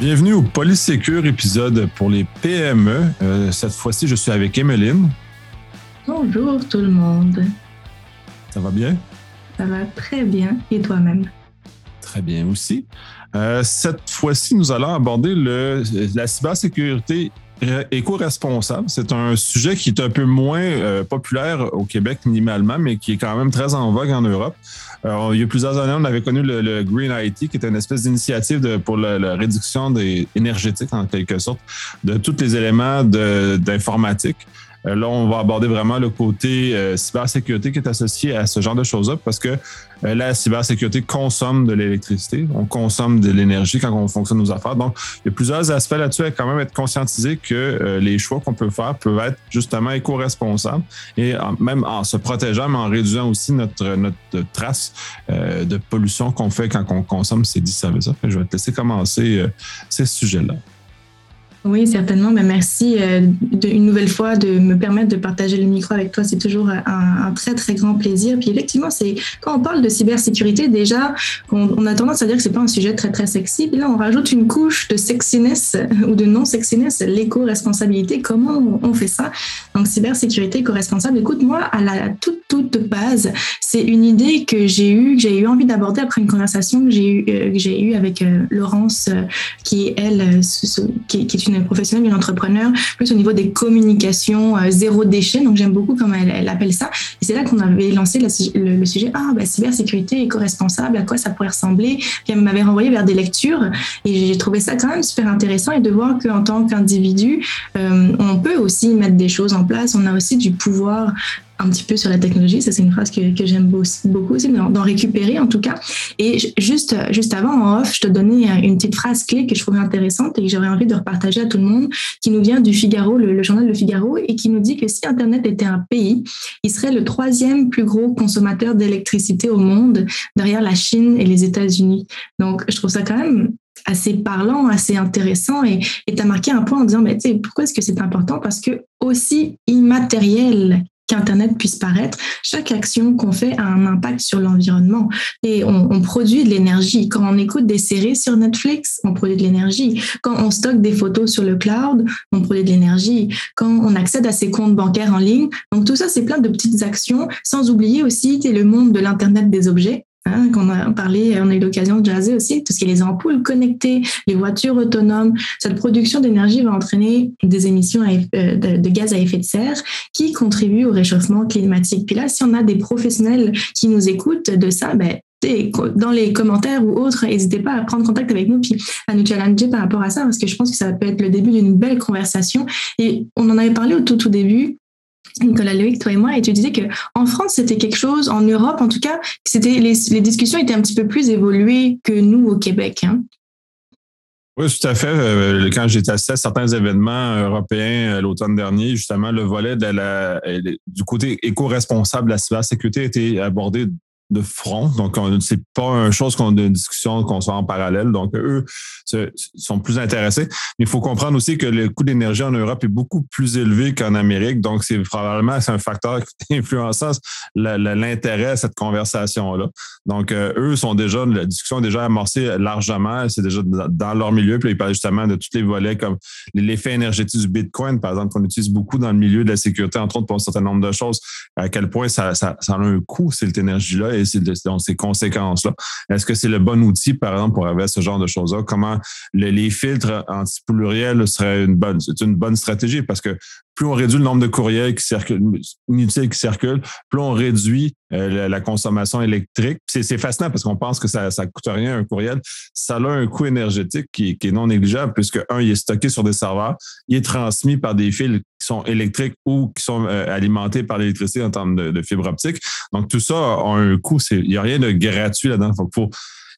Bienvenue au Polysécure épisode pour les PME. Euh, cette fois-ci, je suis avec Emeline. Bonjour tout le monde. Ça va bien? Ça va très bien. Et toi-même? Très bien aussi. Euh, cette fois-ci, nous allons aborder le, la cybersécurité éco-responsable. C'est un sujet qui est un peu moins euh, populaire au Québec minimalement, mais qui est quand même très en vogue en Europe. il y a plusieurs années, on avait connu le, Green IT, qui est une espèce d'initiative pour la, réduction des, énergétique, en quelque sorte, de tous les éléments d'informatique. Euh, là, on va aborder vraiment le côté euh, cybersécurité qui est associé à ce genre de choses-là parce que euh, la cybersécurité consomme de l'électricité, on consomme de l'énergie quand on fonctionne nos affaires. Donc, il y a plusieurs aspects là-dessus à quand même être conscientisé que les choix qu'on peut faire peuvent être justement éco-responsables et même en se protégeant, mais en réduisant aussi notre, notre trace de pollution qu'on fait quand on consomme ces dix services-là. Je vais te laisser commencer ces sujets-là. Oui, certainement. Ben, merci euh, une nouvelle fois de me permettre de partager le micro avec toi. C'est toujours un, très, très grand plaisir. Puis effectivement, c'est quand on parle de cybersécurité, déjà, on, a tendance à dire que c'est pas un sujet très, très sexy. Puis là, on rajoute une couche de sexiness ou de non-sexiness, l'éco-responsabilité. Comment on fait ça? Donc, cybersécurité éco-responsable. Écoute, moi, à la toute, toute base, c'est une idée que j'ai eue, que j'ai eu envie d'aborder après une conversation que j'ai eue, euh, avec euh, Laurence, qui, elle, qui, qui est une professionnelle, une entrepreneur, plus au niveau des communications euh, zéro déchet. Donc j'aime beaucoup comment elle, appelle ça. Et c'est là qu'on avait lancé le, sujet ah bah, cybersécurité éco-responsable, à quoi ça pourrait ressembler? Puis elle m'avait renvoyé vers des lectures et j'ai trouvé ça quand même super intéressant et de voir qu'en tant qu'individu, euh, on peut aussi mettre des choses en place. On a aussi du pouvoir un petit peu sur la technologie. Ça, c'est une phrase que, que j'aime beaucoup aussi, d'en récupérer en tout cas. Et juste, juste avant, en off, je te donnais une petite phrase clé que je trouvais intéressante et que j'aurais envie de repartager à tout le monde, qui nous vient du Figaro, le, journal Le Figaro, et qui nous dit que si Internet était un pays, il serait le troisième plus gros consommateur d'électricité au monde, derrière la Chine et les États-Unis. Donc, je trouve ça quand même assez parlant, assez intéressant et tu as marqué un point en disant mais pourquoi est-ce que c'est important? Parce que aussi immatériel qu'Internet puisse paraître, chaque action qu'on fait a un impact sur l'environnement. Et on, produit de l'énergie. Quand on écoute des séries sur Netflix, on produit de l'énergie. Quand on stocke des photos sur le cloud, on produit de l'énergie. Quand on accède à ses comptes bancaires en ligne. Donc tout ça, c'est plein de petites actions, sans oublier aussi le monde de l'Internet des objets. Hein, qu'on a parlé, on a eu l'occasion de jaser aussi, tout ce qui est les ampoules connectées, les voitures autonomes. Cette production d'énergie va entraîner des émissions euh, de, gaz à effet de serre qui contribuent au réchauffement climatique. Puis là, si on a des professionnels qui nous écoutent de ça, ben, dans les commentaires ou autres, n'hésitez pas à prendre contact avec nous puis à nous challenger par rapport à ça parce que je pense que ça peut être le début d'une belle conversation. Et on en avait parlé au tout, tout début Nicolas Loïc, toi et moi, et tu disais que en France, c'était quelque chose, en Europe en tout cas, c'était les, discussions étaient un petit peu plus évoluées que nous au Québec. Hein? Oui, tout à fait. Euh, quand j'étais assisté à certains événements européens euh, l'automne dernier, justement, le volet du côté éco-responsable de la cybersécurité a été abordé de front. Donc, c'est pas une chose qu'on a une discussion qu'on soit en parallèle. Donc, eux sont plus intéressés. Mais il faut comprendre aussi que le coût d'énergie en Europe est beaucoup plus élevé qu'en Amérique. Donc, c'est probablement un facteur qui influence l'intérêt à cette conversation-là. Donc, euh, eux sont déjà, la discussion est déjà amorcée largement. C'est déjà dans leur milieu. Puis, ils parlent justement de tous les volets comme l'effet énergétique du Bitcoin, par exemple, qu'on utilise beaucoup dans le milieu de la sécurité, entre autres pour un certain nombre de choses. À quel point ça a un coût, cette énergie-là ces conséquences-là. Est-ce que c'est le bon outil, par exemple, pour avoir ce genre de choses-là? Comment les filtres antipluriels seraient une bonne, c'est une bonne stratégie parce que plus on réduit le nombre de courriels qui circulent, inutiles qui circulent, plus on réduit euh, la, consommation électrique. C'est fascinant parce qu'on pense que ça ne coûte rien un courriel. Ça a un coût énergétique qui, est non négligeable puisque, un, il est stocké sur des serveurs, il est transmis par des fils qui sont électriques ou qui sont euh, alimentés par l'électricité en termes de, fibre optique. Donc, tout ça a un coût. Il n'y a rien de gratuit là-dedans. Il faut,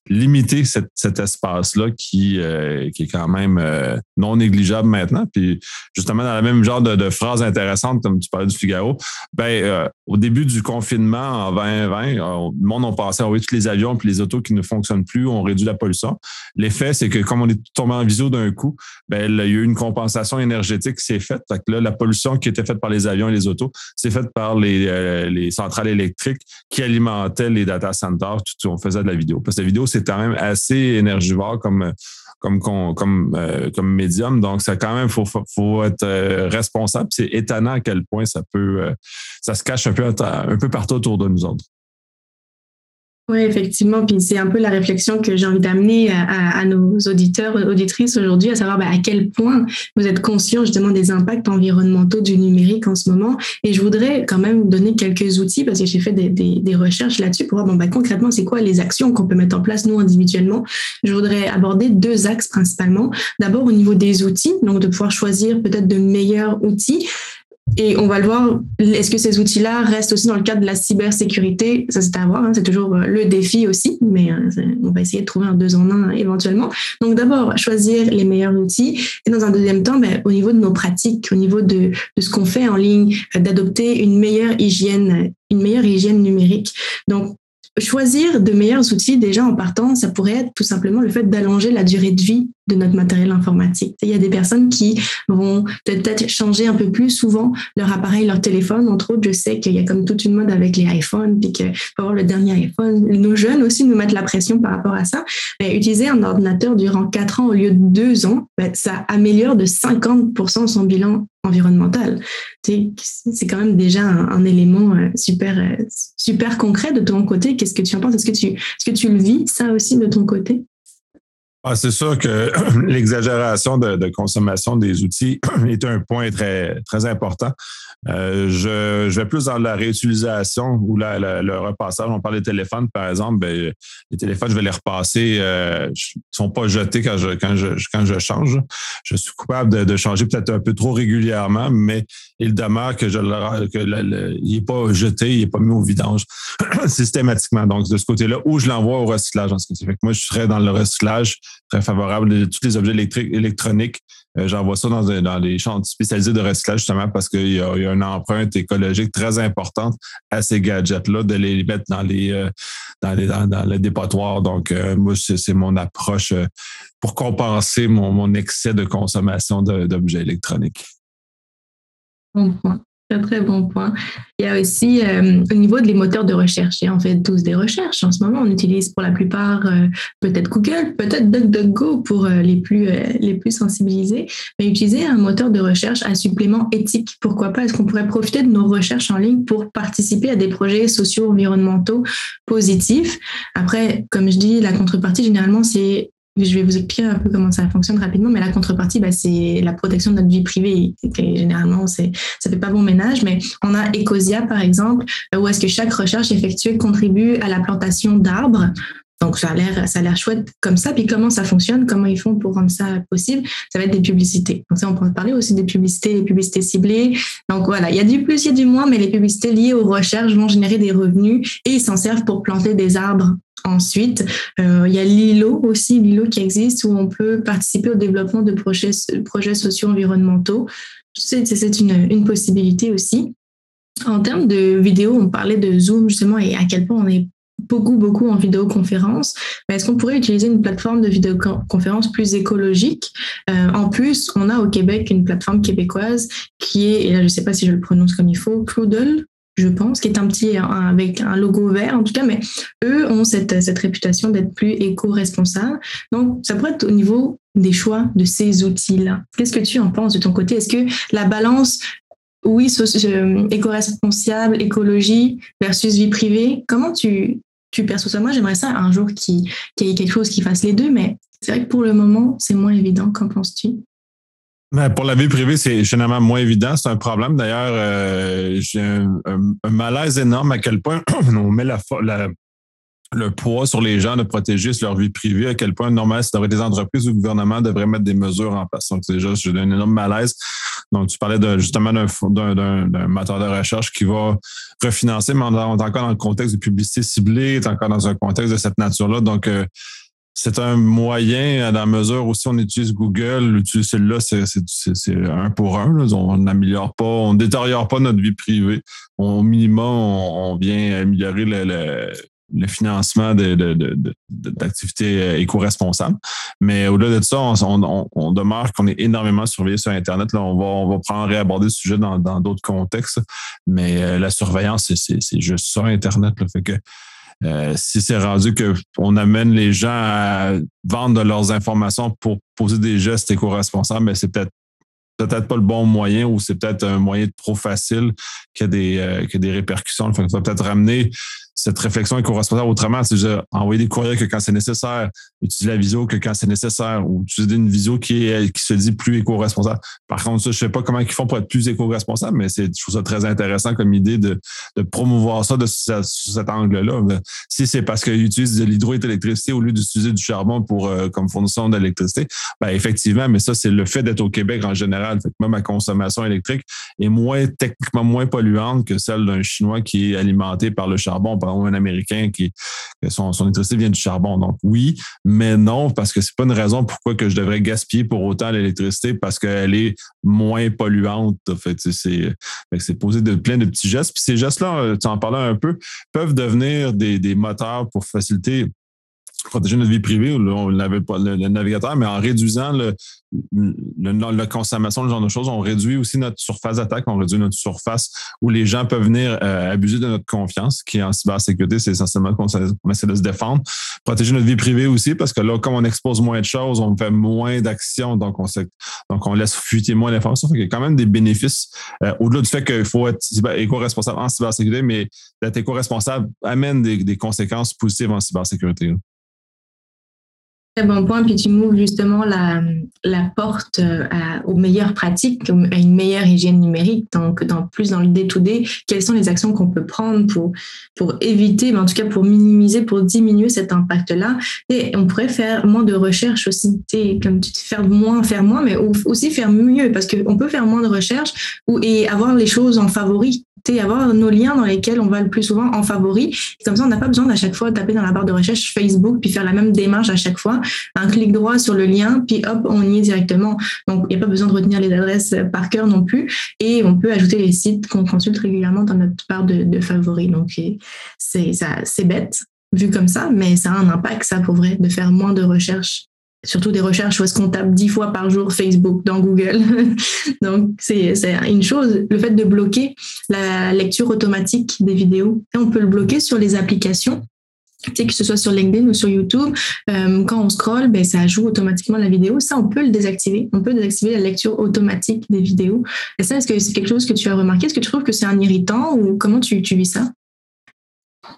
limiter cet espace-là qui, euh, qui est quand même euh, non négligeable maintenant. Puis justement, dans le même genre de, phrase intéressante, comme tu parlais du Figaro, ben, euh, au début du confinement en 2020, euh, le monde a passé à envoyer tous les avions puis les autos qui ne fonctionnent plus, on réduit la pollution. L'effet, c'est que comme on est tombé en visio d'un coup, ben, il y a eu une compensation énergétique qui s'est faite. Fait que là, la pollution qui était faite par les avions et les autos, c'est faite par les, les centrales électriques qui alimentaient les data centers. Tout, on faisait de la vidéo. Parce que la vidéo, c'est quand même assez énergivore comme comme comme euh, comme médium. Donc, ça quand même faut faut être responsable. C'est étonnant à quel point ça peut ça se cache un peu un peu partout autour de nous autres. Oui, effectivement. Puis c'est un peu la réflexion que j'ai envie d'amener à, nos auditeurs, auditrices aujourd'hui, à savoir bah, à quel point vous êtes conscient justement des impacts environnementaux du numérique en ce moment. Et je voudrais quand même donner quelques outils parce que j'ai fait des, des, recherches là-dessus pour voir bon, bah, concrètement c'est quoi les actions qu'on peut mettre en place nous individuellement. Je voudrais aborder deux axes principalement. D'abord au niveau des outils, donc de pouvoir choisir peut-être de meilleurs outils. Et on va le voir, est-ce que ces outils-là restent aussi dans le cadre de la cybersécurité? Ça, c'est à voir, hein, c'est toujours euh, le défi aussi, mais euh, on va essayer de trouver un deux en un éventuellement. Donc d'abord, choisir les meilleurs outils, et dans un deuxième temps, ben, au niveau de nos pratiques, au niveau de, de ce qu'on fait en ligne, euh, d'adopter une meilleure hygiène une meilleure hygiène numérique. Donc, choisir de meilleurs outils déjà en partant, ça pourrait être tout simplement le fait d'allonger la durée de vie de notre matériel informatique. Il y a des personnes qui vont peut-être changer un peu plus souvent leur appareil, leur téléphone. Entre autres, je sais qu'il y a comme toute une mode avec les iPhones, puis qu'il faut avoir le dernier iPhone. Nos jeunes aussi nous mettent la pression par rapport à ça. Mais utiliser un ordinateur durant quatre ans au lieu de deux ans, ben, ça améliore de 50% son bilan environnemental. C'est quand même déjà un, élément euh, super, euh, super concret de ton côté. Qu'est-ce que tu en penses? Est-ce que tu, est-ce que tu le vis, ça aussi, de ton côté? Ah, c'est sûr que l'exagération de, consommation des outils est un point très, très important. Euh, je, je, vais plus dans la réutilisation ou la, le repassage. On parle des téléphones, par exemple. Ben, les téléphones, je vais les repasser. Euh, ils ne sont pas jetés quand je, quand, je, quand je change. Je suis coupable de, de changer peut-être un peu trop régulièrement, mais il demeure que je que il n'est pas jeté, il n'est pas mis au vidange systématiquement. Donc, de ce côté-là, où je l'envoie au recyclage. En ce fait moi, je serais dans le recyclage très favorable. Tous les objets électriques, euh, j'envoie ça dans, dans les champs spécialisés de recyclage, justement, parce qu'il y, a une empreinte écologique très importante à ces gadgets-là, de les mettre dans les, euh, dans les, dans, dépotoirs. Donc, euh, moi, c'est mon approche pour compenser mon, mon excès de consommation d'objets électroniques. Très, très bon point. Il y a aussi euh, au niveau des moteurs de recherche, et en fait tous des recherches. En ce moment, on utilise pour la plupart euh, peut-être Google, peut-être DuckDuckGo pour euh, les, plus, les plus sensibilisés, mais utiliser un moteur de recherche, un supplément éthique. Pourquoi pas? Est-ce qu'on pourrait profiter de nos recherches en ligne pour participer à des projets sociaux, environnementaux positifs? Après, comme je dis, la contrepartie, généralement, c'est je vais vous expliquer un peu comment ça fonctionne rapidement, mais la contrepartie, bah, c'est la protection de notre vie privée. généralement, c'est, ça fait pas bon ménage, mais on a Ecosia, par exemple, où est-ce que chaque recherche effectuée contribue à la plantation d'arbres. Donc, ça a l'air, chouette comme ça. Puis, comment ça fonctionne? Comment ils font pour rendre ça possible? Ça va être des publicités. Donc, ça, on peut parler aussi des publicités, des publicités ciblées. Donc, voilà. Il y a du plus, il y a du moins, mais les publicités liées aux recherches vont générer des revenus et ils s'en servent pour planter des arbres Ensuite, euh, il y a Lilo aussi, Lilo qui existe, où on peut participer au développement de projets, projets sociaux environnementaux. C'est une, possibilité aussi. En termes de vidéo, on parlait de Zoom justement et à quel point on est beaucoup, beaucoup en vidéoconférence. Est-ce qu'on pourrait utiliser une plateforme de vidéoconférence plus écologique? Euh, En plus, on a au Québec une plateforme québécoise qui est, et là je ne sais pas si je le prononce comme il faut, Cloudle, je pense, qui est un petit, avec un logo vert en tout cas, mais eux ont cette, cette réputation d'être plus éco-responsables. Donc, ça pourrait être au niveau des choix de ces outils-là. Qu'est-ce que tu en penses de ton côté? Est-ce que la balance, oui, éco-responsable, écologie versus vie privée, comment tu, tu perçois ça? Moi, j'aimerais ça un jour qu'il y ait quelque chose qui fasse les deux, mais c'est vrai que pour le moment, c'est moins évident. Qu'en penses-tu? Mais pour la vie privée, c'est généralement moins évident. C'est un problème. D'ailleurs, euh, j'ai un, malaise énorme à quel point on met la, le poids sur les gens de protéger leur vie privée, à quel point, normalement, si des entreprises ou le gouvernement devraient mettre des mesures en place. Donc, déjà, j'ai un énorme malaise. Donc, tu parlais de, justement d'un moteur de recherche qui va refinancer, mais on est encore dans le contexte de publicité ciblée, on est encore dans un contexte de cette nature-là. Donc, euh, c'est un moyen, dans la mesure aussi on utilise Google, utiliser celui-là, c'est un pour un. On n'améliore pas, on ne détériore pas notre vie privée. Au minimum, on, vient améliorer le, financement d'activités de, de, éco-responsables. Mais au-delà de ça, on, demeure qu'on est énormément surveillé sur Internet. Là, on va, on va prendre réaborder le sujet dans d'autres contextes. Mais euh, la surveillance, c'est juste ça, Internet. Fait que euh, si c'est rendu qu'on amène les gens à vendre leurs informations pour poser des gestes éco-responsables, mais c'est peut-être peut-être pas le bon moyen ou c'est peut-être un moyen trop facile qui a des, euh, qui a des répercussions. Peut-être ramener cette réflexion éco-responsable autrement. C'est envoyer des courriels que quand c'est nécessaire, utiliser la visio que quand c'est nécessaire ou utiliser une visio qui, est, qui se dit plus éco-responsable. Par contre, ça, je sais pas comment ils font pour être plus éco-responsable, mais je trouve ça très intéressant comme idée de, de promouvoir ça de, cet angle-là. Si c'est parce qu'ils utilisent de l'hydroélectricité au lieu d'utiliser du charbon pour, euh, comme fournisseur d'électricité, ben effectivement, mais ça, c'est le fait d'être au Québec en général. Fait que moi, ma consommation électrique est moins, techniquement moins polluante que celle d'un Chinois qui est alimenté par le charbon par exemple, un Américain qui son, son électricité vient du charbon. Donc oui, mais non, parce que c'est pas une raison pourquoi que je devrais gaspiller pour autant l'électricité parce qu'elle est moins polluante. En fait, c'est, c'est posé de plein de petits gestes. Puis ces gestes-là, tu en parlais un peu, peuvent devenir des, des moteurs pour faciliter protéger notre vie privée, on n'avait pas le, navigateur, mais en réduisant le, la consommation, ce genre de choses, on réduit aussi notre surface d'attaque, on réduit notre surface où les gens peuvent venir euh, abuser de notre confiance, qui en cybersécurité, c'est essentiellement qu'on essaie de se défendre. Protéger notre vie privée aussi, parce que là, comme on expose moins de choses, on fait moins d'actions, donc on donc on laisse fuiter moins d'informations. Il y a quand même des bénéfices, euh, au-delà du fait qu'il faut être éco-responsable en cybersécurité, mais d'être éco-responsable amène des, des conséquences positives en cybersécurité. Très bon point. Puis tu m'ouvres justement la, la porte euh, aux meilleures pratiques, à une meilleure hygiène numérique. Donc, dans, plus dans le day-to-day, quelles sont les actions qu'on peut prendre pour, pour éviter, mais en tout cas pour minimiser, pour diminuer cet impact-là? Et on pourrait faire moins de recherche aussi. Comme tu faire moins, faire moins, mais aussi faire mieux parce qu'on peut faire moins de recherche et avoir les choses en favori avoir nos liens dans lesquels on va le plus souvent en favori. Comme ça, on n'a pas besoin d'à chaque fois taper dans la barre de recherche Facebook puis faire la même démarche à chaque fois. Un clic droit sur le lien, puis hop, on y est directement. Donc, il n'y a pas besoin de retenir les adresses par cœur non plus. Et on peut ajouter les sites qu'on consulte régulièrement dans notre barre de, de favoris. Donc, c'est bête vu comme ça, mais ça a un impact, ça, pour vrai, de faire moins de recherches surtout des recherches où est-ce qu'on tape dix fois par jour Facebook dans Google. Donc, c'est une chose. Le fait de bloquer la lecture automatique des vidéos, on peut le bloquer sur les applications. Tu que ce soit sur LinkedIn ou sur YouTube, euh, quand on scrolle, ben, ça joue automatiquement la vidéo. Ça, on peut le désactiver. On peut désactiver la lecture automatique des vidéos. Est-ce que c'est quelque chose que tu as remarqué? Est-ce que tu trouves que c'est un irritant ou comment tu, tu vis ça?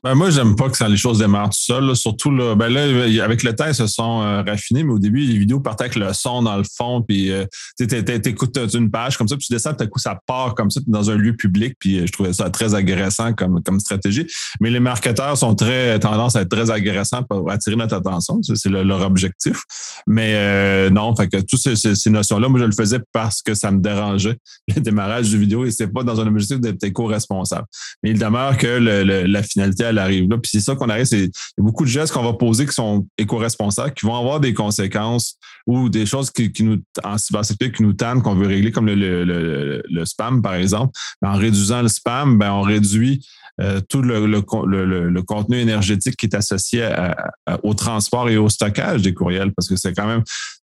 Ben moi, j'aime pas que ça, les choses démarrent tout seul. Surtout là, ben là, avec le temps, ils se sont euh, raffinés, mais au début, les vidéos partaient avec le son dans le fond, puis euh, tu écoutes une page comme ça, puis tu descends, tout à coup, ça part comme ça dans un lieu public, puis euh, je trouvais ça très agressant comme, comme stratégie. Mais les marketeurs sont très tendance à être très agressants pour attirer notre attention. C'est leur objectif. Mais non, fait que toutes ces, notions-là, moi, je le faisais parce que ça me dérangeait, le démarrage du vidéo, et c'est pas dans un objectif d'être éco-responsable. Mais il demeure que la finalité elle arrive là. Puis c'est ça qu'on arrive, c'est beaucoup de gestes qu'on va poser qui sont éco-responsables, qui vont avoir des conséquences ou des choses qui, nous, en qui nous tannent, qu'on veut régler, comme le, spam, par exemple. en réduisant le spam, ben, on réduit euh, tout le, le, contenu énergétique qui est associé au transport et au stockage des courriels, parce que c'est quand même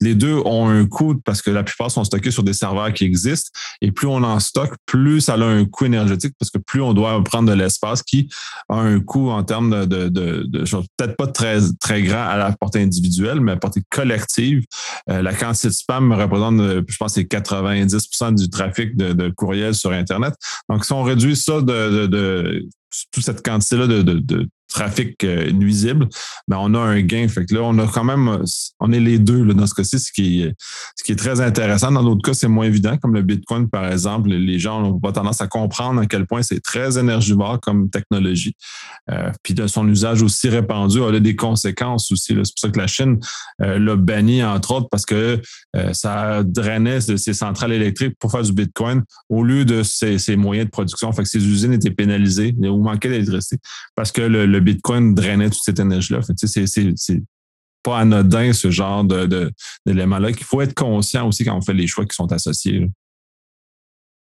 les deux ont un coût parce que la plupart sont stockés sur des serveurs qui existent. Et plus on en stocke, plus ça a un coût énergétique parce que plus on doit prendre de l'espace qui a un coût en termes de, de, de, choses peut-être pas très, très grand à la portée individuelle, mais à la portée collective. Euh, la quantité de spam représente, euh, je pense, c'est 90% du trafic de, de courriel sur Internet. Donc, si on réduit ça de, de toute cette quantité-là de, de, trafic euh, nuisible, ben on a un gain. Fait que là, on a quand même, on est les deux là, dans ce cas-ci, ce qui est, ce qui est très intéressant. Dans d'autres cas, c'est moins évident, comme le Bitcoin, par exemple. Les gens n'ont pas tendance à comprendre à quel point c'est très énergivore comme technologie. Euh, puis de son usage aussi répandu, a des conséquences aussi. C'est pour ça que la Chine euh, l'a banni, entre autres, parce que ça drainait ses centrales électriques pour faire du Bitcoin au lieu de ses, moyens de production. Fait que ses usines étaient pénalisées ou manquaient d'électricité parce que le Bitcoin drainait toute cette énergie-là. c'est pas anodin, ce genre d'éléments-là, qu'il faut être conscient aussi quand on fait les choix qui sont associés.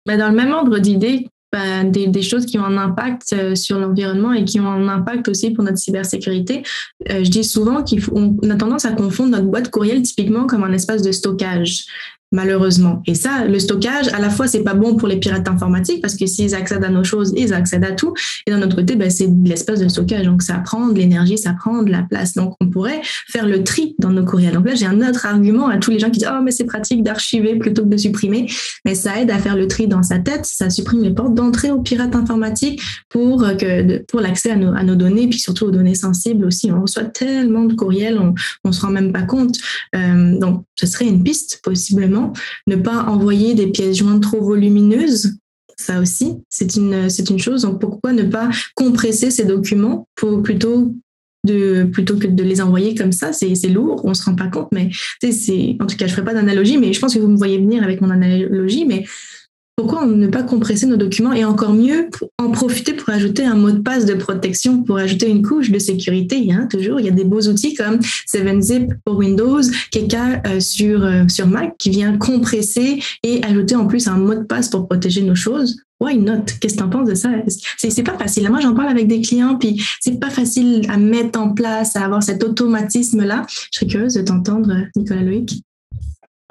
Ben, dans le même ordre d'idée, ben, des, choses qui ont un impact euh, sur l'environnement et qui ont un impact aussi pour notre cybersécurité. Euh, je dis souvent qu'on a tendance à confondre notre boîte courriel typiquement comme un espace de stockage malheureusement. Et ça, le stockage, à la fois, c'est pas bon pour les pirates informatiques parce que s'ils accèdent à nos choses, ils accèdent à tout. Et d'un autre côté, ben, c'est de l'espace de stockage. Donc, ça prend de l'énergie, ça prend de la place. Donc, on pourrait faire le tri dans nos courriels. Donc là, j'ai un autre argument à tous les gens qui disent, oh, mais c'est pratique d'archiver plutôt que de supprimer. Mais ça aide à faire le tri dans sa tête. Ça supprime les portes d'entrée aux pirates informatiques pour que, pour l'accès à nos, à nos données, puis surtout aux données sensibles aussi. On reçoit tellement de courriels, on, on se rend même pas compte. Euh, donc, ce serait une piste, possiblement ne pas envoyer des pièces jointes trop volumineuses, ça aussi, c'est une, chose. Donc, pourquoi ne pas compresser ces documents plutôt que de les envoyer comme ça, c'est, lourd, on se rend pas compte, mais c'est, en tout cas, je ferai pas d'analogie, mais je pense que vous me voyez venir avec mon analogie, mais pourquoi ne pas compresser nos documents et encore mieux en profiter pour ajouter un mot de passe de protection, pour ajouter une couche de sécurité a toujours, il y a des beaux outils comme 7zip pour Windows, Keka euh, sur, euh, sur Mac qui vient compresser et ajouter en plus un mot de passe pour protéger nos choses. Why not? Qu'est-ce que tu en penses de ça? C'est pas facile? Moi, j'en parle avec des clients, puis c'est pas facile à mettre en place, à avoir cet automatisme-là. Je serais curieuse de t'entendre, Nicolas Loïc.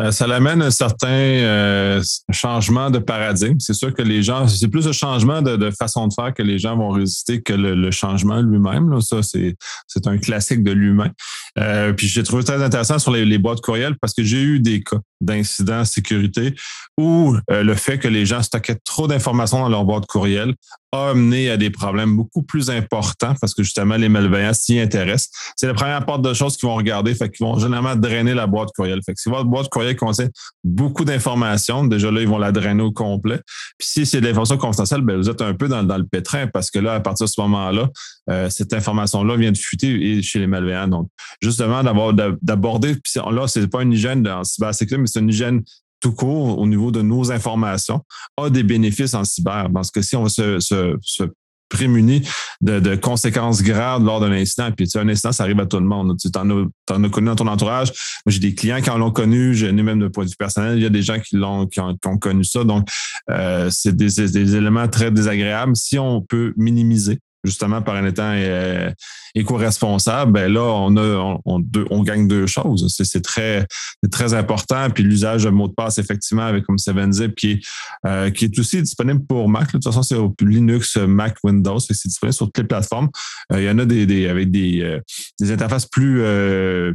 Euh, ça l'amène un certain euh, changement de paradigme. C'est sûr que les gens, c'est plus le changement de, façon de faire que les gens vont résister que le, changement lui-même. Ça, c'est, c'est un classique de l'humain. Euh, puis j'ai trouvé très intéressant sur les, les boîtes courriels parce que j'ai eu des cas d'incidents sécurité où le fait que les gens stockaient trop d'informations dans leur boîte courriel a amené à des problèmes beaucoup plus importants parce que justement, les malveillants s'y intéressent. C'est la première porte de choses qu'ils vont regarder, fait qu'ils vont généralement drainer la boîte courriel. Fait que si votre boîte courriel contient beaucoup d'informations, déjà là, ils vont la drainer au complet. Puis si c'est de l'information confidentielle, ben, vous êtes un peu dans, dans, le pétrin parce que là, à partir de ce moment-là, euh, cette information-là vient de fuiter chez les malveillants. Donc, justement, d'avoir d'aborder, puis là, c'est pas une hygiène en cybersécurité, mais c'est une hygiène tout court au niveau de nos informations a des bénéfices en cyber. Parce que si on se, se, se prémunir de, conséquences graves lors d'un incident. Puis, tu sais, un incident, ça arrive à tout le monde. Tu en as, connu dans ton entourage. Moi, j'ai des clients qui en l'ont connu. J'ai même de point de vue personnel. Il y a des gens qui l'ont, qui ont, connu ça. Donc, euh, c'est des, des, éléments très désagréables. Si on peut minimiser justement par un étant euh, éco-responsable, ben là, on a on, on, gagne deux choses. C'est très, très important. Puis l'usage de mots de passe, effectivement, avec comme 7zip, qui est, euh, qui est aussi disponible pour Mac. De toute façon, c'est Linux, Mac, Windows. C'est disponible sur toutes les plateformes. Euh, il y en a des, des avec des, des interfaces plus,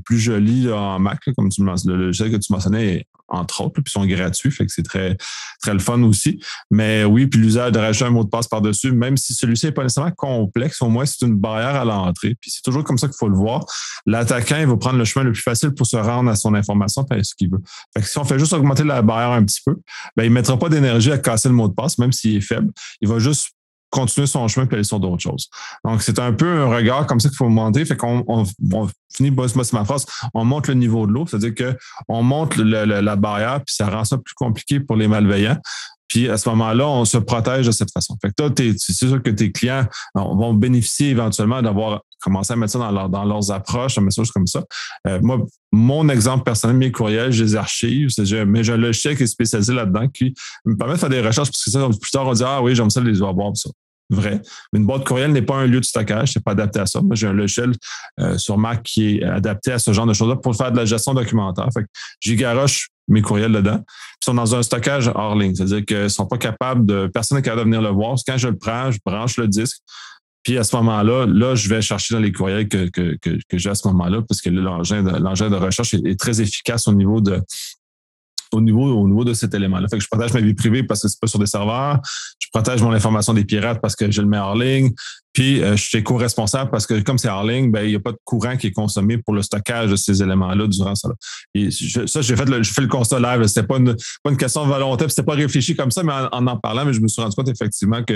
plus jolies en Mac, comme tu le, le logiciel que tu mentionnais entre autres, puis sont gratuits, c'est très, très le fun aussi. Mais oui, puis l'usage de rajouter un mot de passe par-dessus, même si celui-ci n'est pas nécessairement complexe, au moins c'est une barrière à l'entrée. Puis c'est toujours comme ça qu'il faut le voir. L'attaquant, il va prendre le chemin le plus facile pour se rendre à son information, puis ce qu'il veut. Fait que si on fait juste augmenter la barrière un petit peu, ben, il ne mettra pas d'énergie à casser le mot de passe, même s'il est faible. Il va juste continuer son chemin puis aller sur d'autres choses. Donc, c'est un peu un regard comme ça qu'il faut monter. Fait qu'on on, finit, moi, c'est ma phrase, on monte le niveau de l'eau, c'est-à-dire qu'on monte la barrière, puis ça rend ça plus compliqué pour les malveillants. Puis à ce moment-là, on se protège de cette façon. Fait que toi, c'est sûr que tes clients vont bénéficier éventuellement d'avoir commencé à mettre ça dans, dans leurs approches, un message comme ça. Euh, moi, mon exemple personnel, mes courriels, je les archive, mais j'ai un logiciel qui est spécialisé là-dedans qui me permet de faire des recherches parce que ça, plus tard, on dit Ah oui, j'aime ça les avoir ça vrai. Mais une boîte courriel n'est pas un lieu de stockage, c'est pas adapté à ça. Moi, j'ai un logiciel euh, sur Mac qui est adapté à ce genre de choses-là pour faire de la gestion documentaire. J'y garoche mes courriels dedans. Ils sont dans un stockage hors ligne, c'est-à-dire qu'ils sont pas capables de, personne n'est capable de venir le voir. Quand je le prends, je branche le disque. Puis à ce moment-là, là, je vais chercher dans les courriels que, que, que, j'ai à ce moment-là, parce que l'engin de, de recherche est, très efficace au niveau de, au niveau, au niveau de cet élément-là. Fait que je protège ma vie privée parce que c'est pas sur des serveurs. Je protège mon information des pirates parce que je le mets hors ligne. Puis, euh, je suis co-responsable parce que comme c'est hors ligne, ben, il n'y a pas de courant qui est consommé pour le stockage de ces éléments-là durant ça. Et ça, j'ai fait le, je fais le constat live. C'était pas une, pas une question de volonté, c'était pas réfléchi comme ça, mais en, en, parlant, mais je me suis rendu compte effectivement que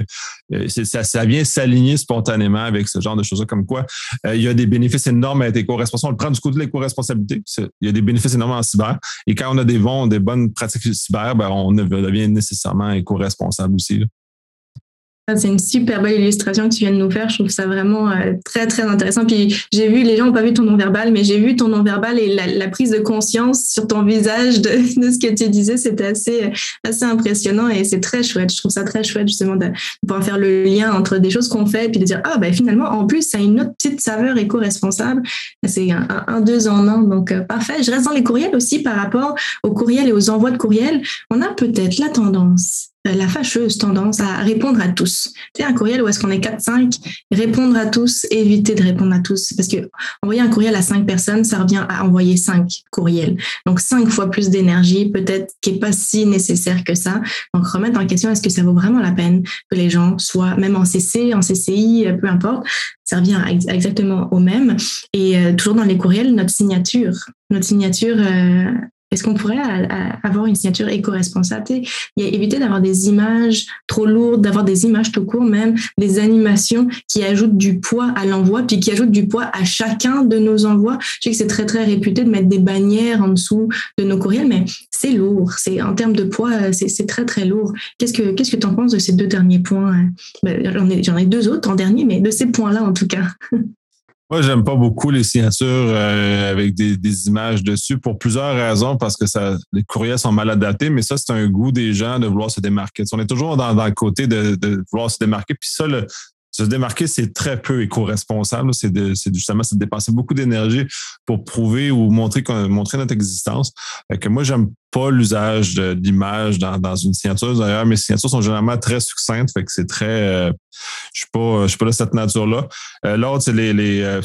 euh, ça, ça vient s'aligner spontanément avec ce genre de choses-là, comme quoi euh, il y a des bénéfices énormes à être éco-responsable. On le prend du côté de l'éco-responsabilité. Il y a des bénéfices énormes en cyber. Et quand on a des bons, des bonnes pratiques cyber, ben, on devient nécessairement éco-responsable aussi. Ah, c'est une super belle illustration que tu viens de nous faire. Je trouve ça vraiment euh, très, très intéressant. Puis j'ai vu, les gens n'ont pas vu ton nom verbal, mais j'ai vu ton nom verbal et la, prise de conscience sur ton visage de, ce que tu disais. C'était assez, assez impressionnant et c'est très chouette. Je trouve ça très chouette justement de, pouvoir faire le lien entre des choses qu'on fait et puis de dire, ah, ben finalement, en plus, ça a une autre petite saveur éco-responsable. C'est un, deux en un. Donc, euh, parfait. Je reste dans les courriels aussi par rapport aux courriels et aux envois de courriels. On a peut-être la tendance la fâcheuse tendance à répondre à tous. Tu un courriel où est-ce qu'on est 4-5, répondre à tous, éviter de répondre à tous. Parce que envoyer un courriel à 5 personnes, ça revient à envoyer 5 courriels. Donc, 5 fois plus d'énergie, peut-être qui n'est pas si nécessaire que ça. Donc, remettre en question, est-ce que ça vaut vraiment la peine que les gens soient, même en CC, en CCI, euh, peu importe, ça revient exactement au même. Et euh, toujours dans les courriels, notre signature. Notre signature, est-ce qu'on pourrait avoir une signature éco-responsable? Éviter d'avoir des images trop lourdes, d'avoir des images tout court, même des animations qui ajoutent du poids à l'envoi, puis qui ajoutent du poids à chacun de nos envois. Je sais que c'est très très réputé de mettre des bannières en dessous de nos courriels, mais c'est lourd. C'est en termes de poids, c'est très très lourd. Qu'est-ce que qu'est-ce que tu en penses de ces deux derniers points hein? ben, J'en ai deux autres en dernier, mais de ces points-là en tout cas. Moi, j'aime pas beaucoup les signatures euh, avec des, des, images dessus pour plusieurs raisons, parce que ça, les courriels sont mal adaptés, mais ça, c'est un goût des gens de vouloir se démarquer. On est toujours dans, dans le côté de, de, vouloir se démarquer. Puis ça, le, se démarquer, c'est très peu éco-responsable. C'est justement c'est de dépenser beaucoup d'énergie pour prouver ou montrer, montrer notre existence. Fait que moi, j'aime pas l'usage d'image dans, une signature. D'ailleurs, mes signatures sont généralement très succinctes, fait que c'est très. Euh, je suis suis pas de cette nature-là. Euh, L'autre, c'est les, les, euh,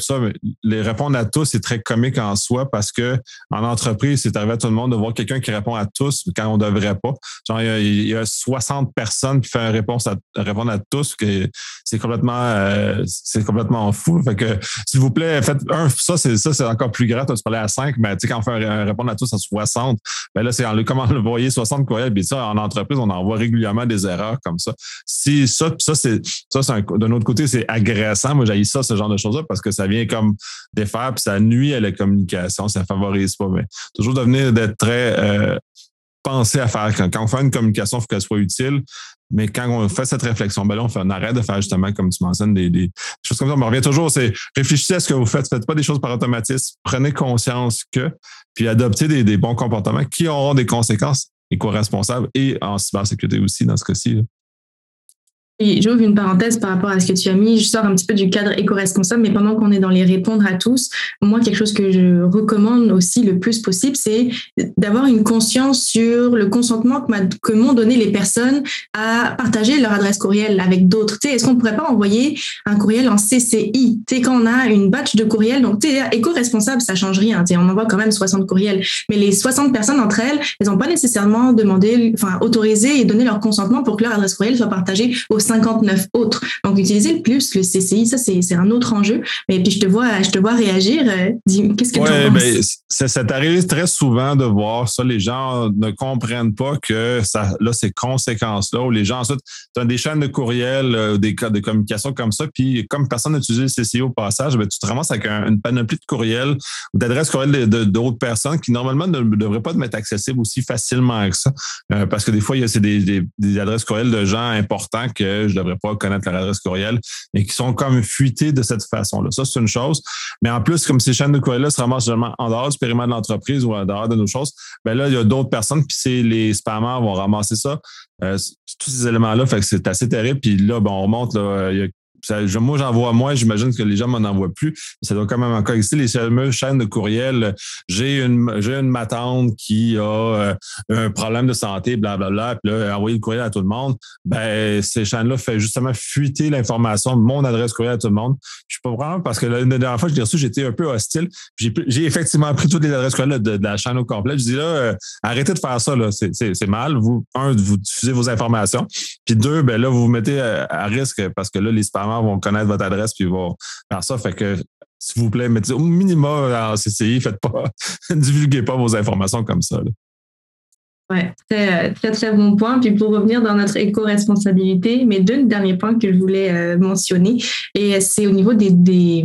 les répondre à tous, c'est très comique en soi parce que en entreprise, c'est arrivé à tout le monde de voir quelqu'un qui répond à tous quand on devrait pas. Genre, il y a, 60 personnes qui font une réponse à répondre à tous, que c'est complètement, complètement fou. Fait que, s'il vous plaît, faites un, ça, c'est ça, c'est encore plus grave. tu parlais à 5, mais tu sais, quand on fait répondre à tous à 60, ben là, c'est comment le voyez 60 courriels. Puis ça, en entreprise, on envoie régulièrement des erreurs comme ça. Si ça, ça, c'est, ça, c'est d'un autre côté, c'est agressant. Moi, j'ai ça, ce genre de choses-là, parce que ça vient comme défaire, puis ça nuit à la communication, ça favorise pas. Mais toujours devenir d'être très euh, pensé à faire. Quand, on fait une communication, il faut qu'elle soit utile. Mais quand on fait cette réflexion, ben on fait un arrêt de faire justement, comme tu mentionnes, des, des choses comme ça. On revient toujours, c'est réfléchissez à ce que vous faites. Faites pas des choses par automatisme. Prenez conscience que, puis adoptez des, des bons comportements qui auront des conséquences éco-responsables et en cybersécurité aussi dans ce cas-ci. J'ouvre une parenthèse par rapport à ce que tu as mis. Je sors un petit peu du cadre éco-responsable, mais pendant qu'on est dans les répondre à tous, moi, quelque chose que je recommande aussi le plus possible, c'est d'avoir une conscience sur le consentement que m'ont donné les personnes à partager leur adresse courriel avec d'autres. Est-ce qu'on ne pourrait pas envoyer un courriel en CCI sais, Quand on a une batch de courriels, donc éco-responsable, ça change rien. On envoie quand même 60 courriels, mais les 60 personnes entre elles, elles n'ont pas nécessairement demandé, enfin, autorisé et donné leur consentement pour que leur adresse courriel soit partagée au 59 autres. Donc, utiliser le plus, le CCI, ça, c'est un autre enjeu. Mais puis, je te vois, je te vois réagir. Euh, qu'est-ce que tu en penses? Ben, ça, ça t'arrive très souvent de voir ça. Les gens ne comprennent pas que ça, là, ces conséquences-là, où les gens, ensuite, tu as des chaînes de courriel, euh, des cas de communication comme ça, puis comme personne n'a utilisé le CCI au passage, ben, tu te ramasses avec une panoplie de courriels ou d'adresses courriel d'autres personnes qui, normalement, ne devraient pas être accessibles aussi facilement que ça. Euh, parce que des fois, il y a des, des, des adresses courriel de gens importants que je ne devrais pas connaître leur adresse courriel et qui sont comme fuités de cette façon-là. Ça, c'est une chose. Mais en plus, comme ces chaînes de courriel-là se ramassent seulement en dehors du périmètre de l'entreprise ou en dehors de nos choses, ben là, il y a d'autres personnes, puis c'est les spammers vont ramasser ça. Euh, tous ces éléments-là, fait que c'est assez terrible. Puis là, ben, on remonte, il y a moi, j'en vois moins. J'imagine que les gens m'en envoient plus. Ça doit quand même encore exister. Les fameuses chaînes de courriel. J'ai une, j'ai une matante qui a euh, un problème de santé, blablabla. Puis là, envoyer le courriel à tout le monde. Ben, ces chaînes-là font justement fuiter l'information mon adresse courriel à tout le monde. Je suis pas vraiment parce que la, dernière fois que je l'ai reçu, j'étais un peu hostile. J'ai effectivement pris toutes les adresses courriel de, la chaîne au complet. Je dis là, euh, arrêtez de faire ça. Là. C'est, mal. Vous, un, vous diffusez vos informations. Puis deux, ben là, vous vous mettez à, à risque parce que là, les spammers vont connaître votre adresse puis vont faire ça. Fait que, s'il vous plaît, mettez au minimum en CCI, faites pas, divulguez pas vos informations comme ça. Ouais, très, très, très bon point. Puis pour revenir dans notre éco-responsabilité, mes deux derniers points que je voulais euh, mentionner, et c'est au niveau des, des,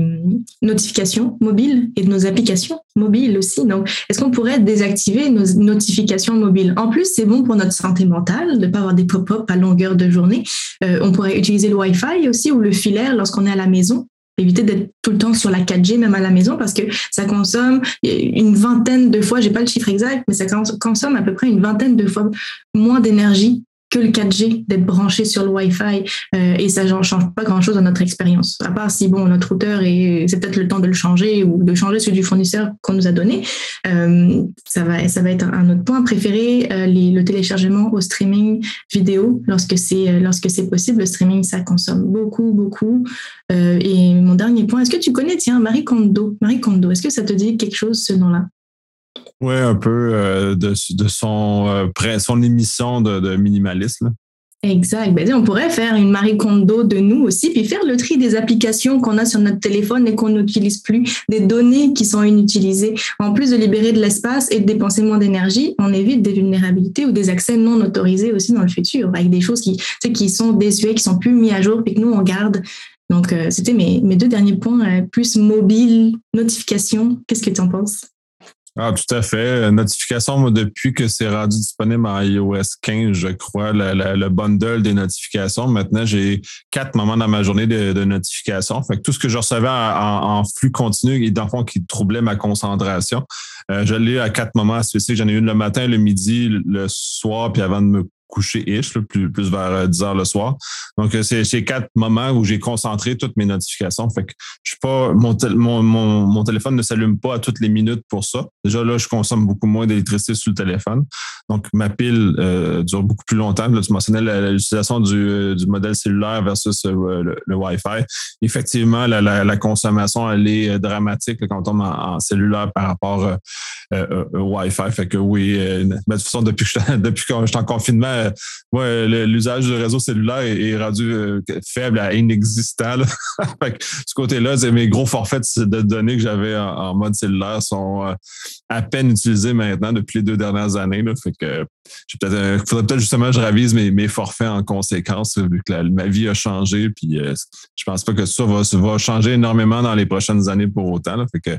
notifications mobiles et de nos applications mobiles aussi. Donc, est-ce qu'on pourrait désactiver nos notifications mobiles? En plus, c'est bon pour notre santé mentale de ne pas avoir des pop-up à longueur de journée. Euh, on pourrait utiliser le Wi-Fi aussi ou le filaire lorsqu'on est à la maison éviter d'être tout le temps sur la 4G même à la maison parce que ça consomme une vingtaine de fois, j'ai pas le chiffre exact, mais ça consomme à peu près une vingtaine de fois moins d'énergie que le 4G, d'être branché sur le Wi-Fi euh, et ça ne change pas grand-chose dans notre expérience. À part si bon notre routeur et c'est peut-être le temps de le changer ou de changer celui du fournisseur qu'on nous a donné. Euh, ça va ça va être un autre point préféré euh, le téléchargement au streaming vidéo lorsque c'est lorsque c'est possible. Le streaming ça consomme beaucoup beaucoup. et mon dernier point, est-ce que tu connais tiens Marie Kondo? Marie Kondo, est-ce que ça te dit quelque chose ce nom-là? Oui, un peu euh, de, son, euh, son émission de, de minimalisme. Exact. Ben, on pourrait faire une Marie Kondo de nous aussi, puis faire le tri des applications qu'on a sur notre téléphone et qu'on n'utilise plus, des données qui sont inutilisées. En plus de libérer de l'espace et de dépenser moins d'énergie, on évite des vulnérabilités ou des accès non autorisés aussi dans le futur, avec des choses qui, qui sont désuètes, qui sont plus mises à jour, puis que nous, on garde. Donc, euh, c'était mes, mes deux derniers points, plus mobile, notification. Qu'est-ce que tu en penses? Ah, tout à fait. Notification, moi, depuis que c'est rendu disponible en iOS 15, je crois, le, bundle des notifications. Maintenant, j'ai quatre moments dans ma journée de, notifications. Fait que tout ce que je recevais en, flux continu et dans le fond qui troublait ma concentration, euh, je l'ai à quatre moments spécifiques. J'en ai une le matin, le midi, le soir, puis avant de me coucher-ish, plus, plus vers 10 euh, heures le soir. Donc, euh, c'est ces quatre moments où j'ai concentré toutes mes notifications. Fait que je suis pas, mon, mon, mon, téléphone ne s'allume pas à toutes les minutes pour ça. Déjà, là, je consomme beaucoup moins d'électricité sur le téléphone. Donc, ma pile euh, dure beaucoup plus longtemps. Là, tu mentionnais l'utilisation du, du modèle cellulaire versus le, Wi-Fi. Effectivement, la, consommation, elle est dramatique quand on tombe en, cellulaire par rapport au Wi-Fi. Fait que oui, de toute façon, depuis depuis que je suis en confinement, ouais, l'usage du réseau cellulaire est, rendu euh, faible à inexistant. ce côté-là, mes gros forfaits de données que j'avais en, mode cellulaire sont euh, à peine utilisés maintenant depuis les deux dernières années. Il euh, faudrait peut-être justement que je ravise mes, forfaits en conséquence, vu que ma vie a changé. Puis je pense pas que ça va, changer énormément dans les prochaines années pour autant. fait que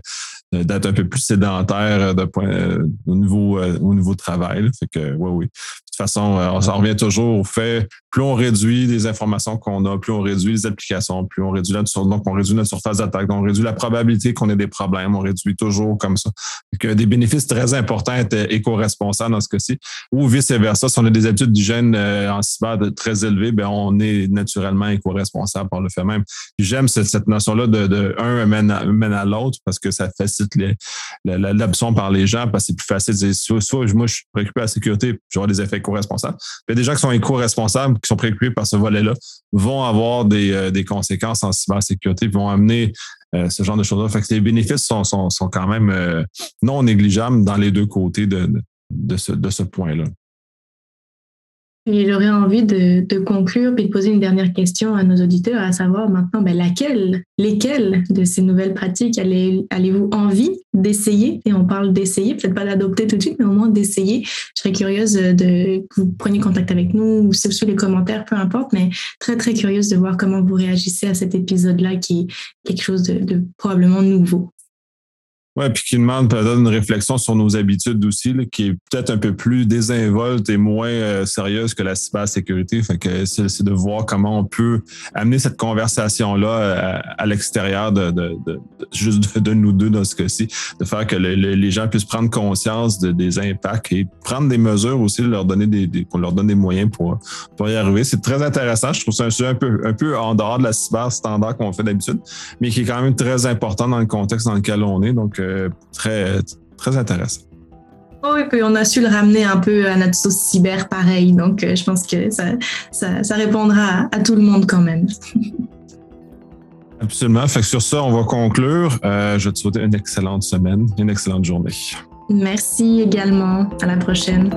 d'être un peu plus sédentaire de point, au niveau au niveau travail. Fait que oui, oui toute façon, euh, on s'en revient toujours au fait, plus on réduit les informations qu'on a, plus on réduit les applications, plus on réduit notre, donc on réduit notre surface d'attaque, on réduit la probabilité qu'on ait des problèmes, on réduit toujours comme ça. Donc, des bénéfices très importants être éco-responsables dans ce cas-ci, ou vice-versa, si on a des habitudes d'hygiène euh, en cyber très élevées, ben on est naturellement éco-responsable par le fait même. J'aime cette, notion-là de, de, un mène à, l'autre parce que ça facilite l'adoption par les gens, parce que c'est plus facile de dire, soit, moi je suis préoccupé à la sécurité, j'aurai des effets éco-responsables. Mais des gens qui sont éco-responsables, qui sont préoccupés par ce volet-là, vont avoir des, euh, conséquences en cybersécurité, vont amener euh, ce genre de choses-là. Fait que les bénéfices sont, quand même euh, non négligeables dans les deux côtés de ce point-là. J'aurais envie de, conclure puis de poser une dernière question à nos auditeurs, à savoir maintenant ben, laquelle, lesquelles de ces nouvelles pratiques allez, allez-vous envie d'essayer? Et on parle d'essayer, peut-être pas d'adopter tout de suite, mais au moins d'essayer. Je serais curieuse de que vous preniez contact avec nous ou sous les commentaires, peu importe, mais très très curieuse de voir comment vous réagissez à cet épisode-là qui est quelque chose de probablement nouveau. Oui, puis qui demande peut-être une réflexion sur nos habitudes aussi, qui est peut-être un peu plus désinvolte et moins euh, sérieuse que la cybersécurité. Fait que c'est de voir comment on peut amener cette conversation-là euh, à, l'extérieur de, de, de, juste de, nous deux dans ce cas-ci, de faire que les gens puissent prendre conscience des impacts et prendre des mesures aussi, leur donner des, qu'on leur donne des moyens pour, pour y arriver. C'est très intéressant. Je trouve ça un sujet un peu, un peu en dehors de la cyber standard qu'on fait d'habitude, mais qui est quand même très important dans le contexte dans lequel on est. Donc, très, très intéressant. Oh oui, puis on a su le ramener un peu à notre sauce cyber pareil, donc euh, je pense que ça, ça, répondra à, tout le monde quand même. Absolument. Fait que sur ça, on va conclure. Euh, je te souhaite une excellente semaine, une excellente journée. Merci également. À la prochaine.